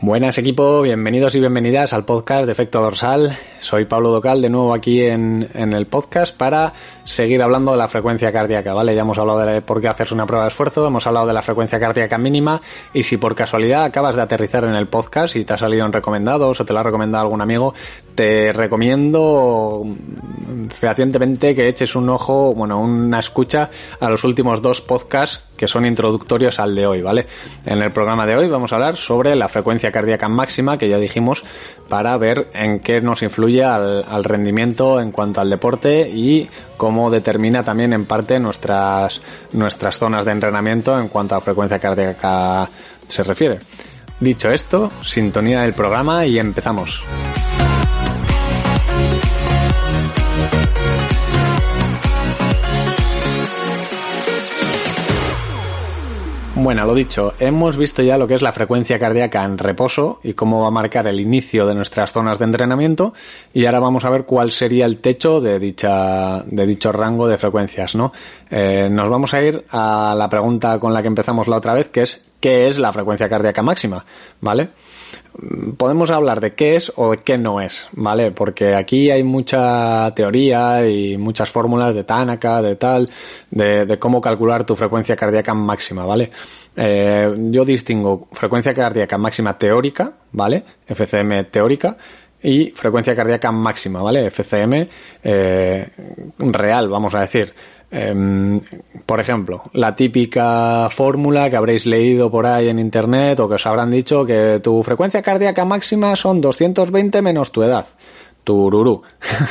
Buenas equipo, bienvenidos y bienvenidas al podcast de Efecto Dorsal. Soy Pablo Docal de nuevo aquí en, en, el podcast para seguir hablando de la frecuencia cardíaca, ¿vale? Ya hemos hablado de por qué hacerse una prueba de esfuerzo, hemos hablado de la frecuencia cardíaca mínima y si por casualidad acabas de aterrizar en el podcast y te ha salido en recomendados o te lo ha recomendado algún amigo, te recomiendo fehacientemente que eches un ojo, bueno, una escucha a los últimos dos podcasts que son introductorios al de hoy, ¿vale? En el programa de hoy vamos a hablar sobre la frecuencia cardíaca máxima, que ya dijimos, para ver en qué nos influye al, al rendimiento en cuanto al deporte y cómo determina también en parte nuestras, nuestras zonas de entrenamiento en cuanto a frecuencia cardíaca se refiere. Dicho esto, sintonía del programa y empezamos. Bueno, lo dicho, hemos visto ya lo que es la frecuencia cardíaca en reposo y cómo va a marcar el inicio de nuestras zonas de entrenamiento y ahora vamos a ver cuál sería el techo de dicha de dicho rango de frecuencias, ¿no? Eh, nos vamos a ir a la pregunta con la que empezamos la otra vez, que es ¿qué es la frecuencia cardíaca máxima? ¿Vale? Podemos hablar de qué es o de qué no es, ¿vale? Porque aquí hay mucha teoría y muchas fórmulas de Tanaka, de tal, de, cómo calcular tu frecuencia cardíaca máxima, ¿vale? Eh, yo distingo frecuencia cardíaca máxima teórica, ¿vale? FCM teórica y frecuencia cardíaca máxima, ¿vale? FCM eh, real, vamos a decir. Eh, por ejemplo, la típica fórmula que habréis leído por ahí en internet o que os habrán dicho que tu frecuencia cardíaca máxima son 220 menos tu edad. Tururú.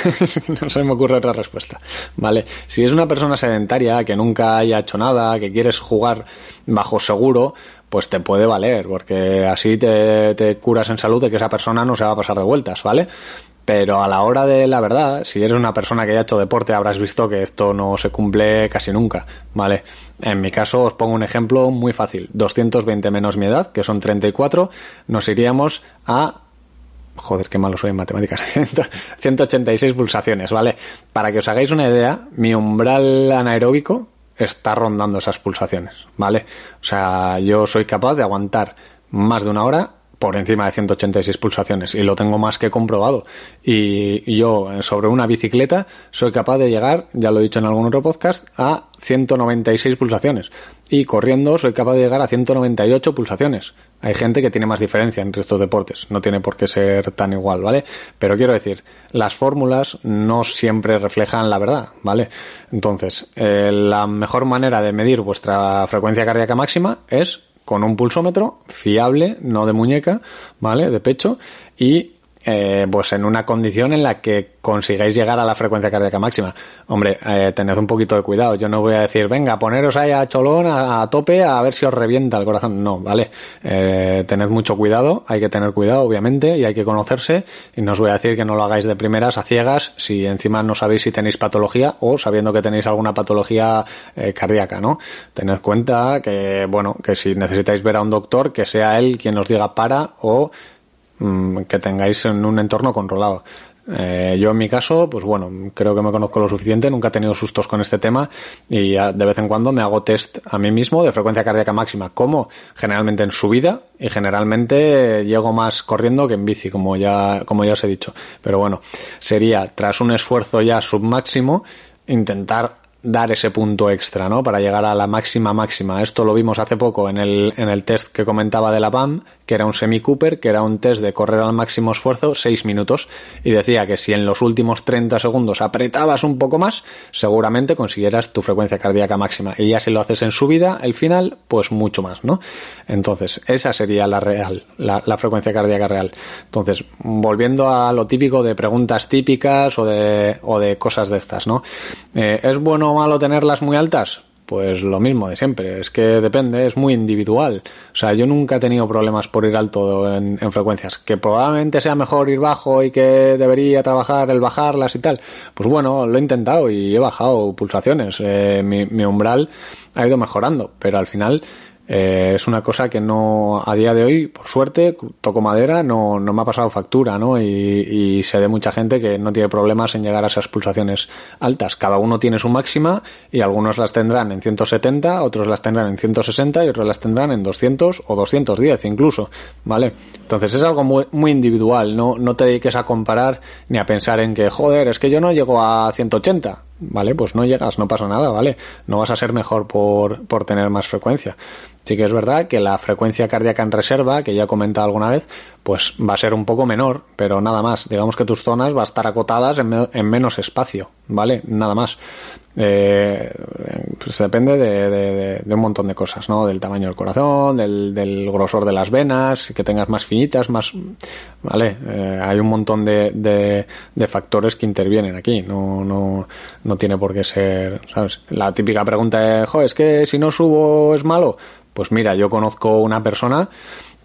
no se me ocurre otra respuesta. Vale. Si es una persona sedentaria que nunca haya hecho nada, que quieres jugar bajo seguro, pues te puede valer, porque así te, curas en salud de que esa persona no se va a pasar de vueltas, ¿vale? Pero a la hora de la verdad, si eres una persona que haya hecho deporte, habrás visto que esto no se cumple casi nunca, ¿vale? En mi caso os pongo un ejemplo muy fácil. 220 menos mi edad, que son 34, nos iríamos a joder, qué malo soy en matemáticas, 186 pulsaciones, ¿vale? Para que os hagáis una idea, mi umbral anaeróbico está rondando esas pulsaciones, ¿vale? O sea, yo soy capaz de aguantar más de una hora por encima de 186 pulsaciones y lo tengo más que comprobado. Y yo sobre una bicicleta soy capaz de llegar, ya lo he dicho en algún otro podcast, a 196 pulsaciones. Y corriendo soy capaz de llegar a 198 pulsaciones. Hay gente que tiene más diferencia entre estos deportes, no tiene por qué ser tan igual, ¿vale? Pero quiero decir, las fórmulas no siempre reflejan la verdad, ¿vale? Entonces, eh, la mejor manera de medir vuestra frecuencia cardíaca máxima es con un pulsómetro fiable, no de muñeca, ¿vale? De pecho y eh, pues en una condición en la que consigáis llegar a la frecuencia cardíaca máxima. Hombre, eh, tened un poquito de cuidado. Yo no voy a decir, venga, poneros ahí a cholón, a, tope, a ver si os revienta el corazón. No, ¿vale? Eh, tened mucho cuidado, hay que tener cuidado, obviamente, y hay que conocerse. Y no os voy a decir que no lo hagáis de primeras a ciegas si encima no sabéis si tenéis patología o sabiendo que tenéis alguna patología eh, cardíaca, ¿no? Tened cuenta que, bueno, que si necesitáis ver a un doctor, que sea él quien os diga para o Mm, que tengáis en un entorno controlado. Eh, yo en mi caso, pues bueno, creo que me conozco lo suficiente, nunca he tenido sustos con este tema y de vez en cuando me hago test a mí mismo de frecuencia cardíaca máxima, como generalmente en subida y generalmente llego más corriendo que en bici, como ya, como ya os he dicho. Pero bueno, sería tras un esfuerzo ya submáximo intentar dar ese punto extra, ¿no? Para llegar a la máxima máxima. Esto lo vimos hace poco en el, en el test que comentaba de la PAM, que era un semi Cooper, que era un test de correr al máximo esfuerzo 6 minutos y decía que si en los últimos 30 segundos apretabas un poco más, seguramente consiguieras tu frecuencia cardíaca máxima. Y ya si lo haces en subida, el final, pues mucho más, ¿no? Entonces, esa sería la real, la, la frecuencia cardíaca real. Entonces, volviendo a lo típico de preguntas típicas o de, o de cosas de estas, ¿no? Eh, ¿Es bueno malo tenerlas muy altas? Pues lo mismo de siempre, es que depende, es muy individual. O sea, yo nunca he tenido problemas por ir alto en, frecuencias. Que probablemente sea mejor ir bajo y que debería trabajar el bajarlas y tal. Pues bueno, lo he intentado y he bajado pulsaciones. Eh, mi umbral ha ido mejorando, pero al final eh, es una cosa que no, a día de hoy, por suerte, toco madera, no, no me ha pasado factura, ¿no? Y, y sé de mucha gente que no tiene problemas en llegar a esas pulsaciones altas. Cada uno tiene su máxima y algunos las tendrán en 170, otros las tendrán en 160 y otros las tendrán en 200 o 210 incluso, ¿vale? Entonces es algo muy, muy individual, no, no te dediques a comparar ni a pensar en que, joder, es que yo no llego a 180 ¿vale? Pues no llegas, no pasa nada, ¿vale? No vas a ser mejor por, por tener más frecuencia. Sí que es verdad que la frecuencia cardíaca en reserva, que ya he comentado alguna vez, pues va a ser un poco menor, pero nada más. Digamos que tus zonas van a estar acotadas en, en menos espacio, ¿vale? Nada más. Eh, pues depende de, un montón de cosas, ¿no? Del tamaño del corazón, del, del grosor de las venas, que tengas más finitas, más, ¿vale? Eh, hay un montón de, de, factores que intervienen aquí, no, no, no tiene por qué ser, ¿sabes? La típica pregunta es, jo, es que si no subo es malo. Pues mira, yo conozco una persona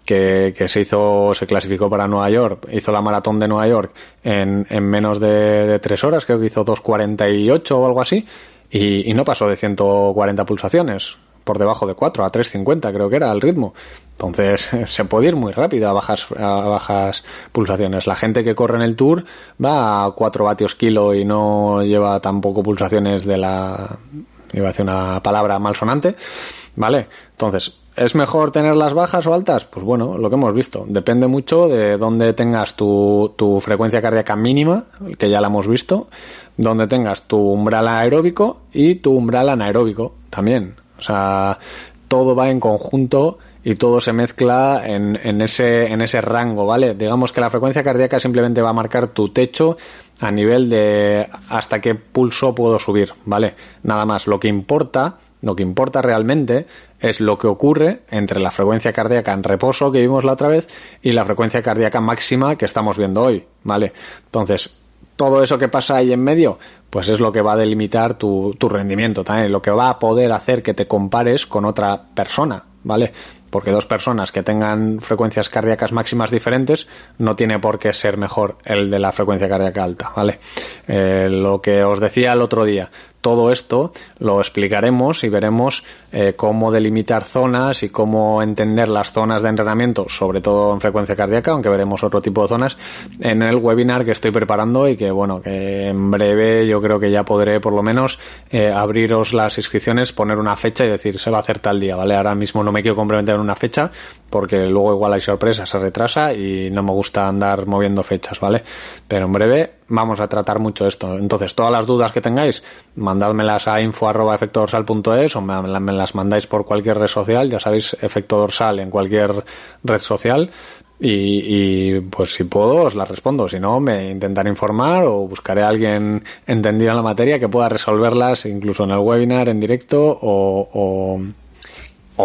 que, que, se hizo, se clasificó para Nueva York, hizo la maratón de Nueva York en, en menos de, de, tres horas, creo que hizo 2.48 o algo así, y, y, no pasó de 140 pulsaciones, por debajo de 4, a 3.50 creo que era el ritmo. Entonces se puede ir muy rápido a bajas, a bajas pulsaciones. La gente que corre en el Tour va a 4 vatios kilo y no lleva tampoco pulsaciones de la, iba a decir una palabra malsonante, ¿vale? Entonces, ¿Es mejor tenerlas bajas o altas? Pues bueno, lo que hemos visto. Depende mucho de dónde tengas tu, tu frecuencia cardíaca mínima, que ya la hemos visto, donde tengas tu umbral aeróbico y tu umbral anaeróbico también. O sea, todo va en conjunto y todo se mezcla en, en, ese, en ese rango, ¿vale? Digamos que la frecuencia cardíaca simplemente va a marcar tu techo a nivel de hasta qué pulso puedo subir, ¿vale? Nada más. Lo que importa, lo que importa realmente es lo que ocurre entre la frecuencia cardíaca en reposo que vimos la otra vez y la frecuencia cardíaca máxima que estamos viendo hoy, ¿vale? Entonces, todo eso que pasa ahí en medio, pues es lo que va a delimitar tu, tu rendimiento también, lo que va a poder hacer que te compares con otra persona, ¿vale? Porque dos personas que tengan frecuencias cardíacas máximas diferentes no tiene por qué ser mejor el de la frecuencia cardíaca alta, ¿vale? Eh, lo que os decía el otro día, todo esto lo explicaremos y veremos eh, cómo delimitar zonas y cómo entender las zonas de entrenamiento, sobre todo en frecuencia cardíaca, aunque veremos otro tipo de zonas, en el webinar que estoy preparando y que, bueno, que en breve yo creo que ya podré por lo menos eh, abriros las inscripciones, poner una fecha y decir se va a hacer tal día, ¿vale? Ahora mismo no me quiero comprometer en una fecha porque luego igual hay sorpresa, se retrasa y no me gusta andar moviendo fechas, ¿vale? Pero en breve vamos a tratar mucho esto. Entonces, todas las dudas que tengáis, mandádmelas a info.efectodorsal.es o me, las mandáis por cualquier red social, ya sabéis, efecto dorsal en cualquier red social. Y, pues si puedo os las respondo, si no me intentaré informar o buscaré a alguien entendido en la materia que pueda resolverlas incluso en el webinar en directo o o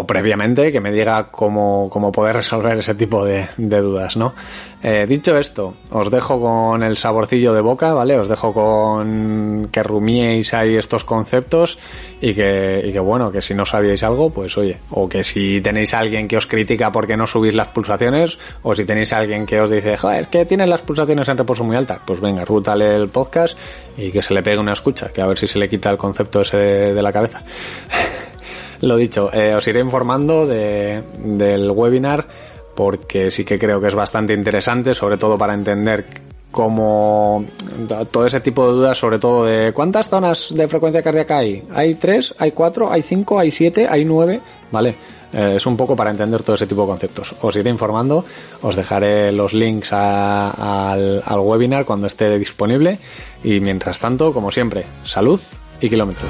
previamente que me diga cómo, cómo poder resolver ese tipo de, de dudas, ¿no? Eh, dicho esto, os dejo con el saborcillo de boca, ¿vale? Os dejo con que rumiéis ahí estos conceptos y que, y que bueno, que si no sabíais algo, pues oye, o que si tenéis a alguien que os critica porque no subís las pulsaciones, o si tenéis alguien que os dice, joder, es que tienes las pulsaciones en reposo muy altas, pues venga, rútale el podcast y que se le pegue una escucha, que a ver si se le quita el concepto ese de la cabeza. Lo dicho, eh, os iré informando de, del webinar porque sí que creo que es bastante interesante, sobre todo para entender cómo todo ese tipo de dudas, sobre todo de cuántas zonas de frecuencia cardíaca hay. ¿Hay tres? ¿Hay cuatro? ¿Hay cinco? ¿Hay siete? ¿Hay nueve? Vale. Eh, es un poco para entender todo ese tipo de conceptos. Os iré informando, os dejaré los links al, al webinar cuando esté disponible y mientras tanto, como siempre, salud y kilómetros.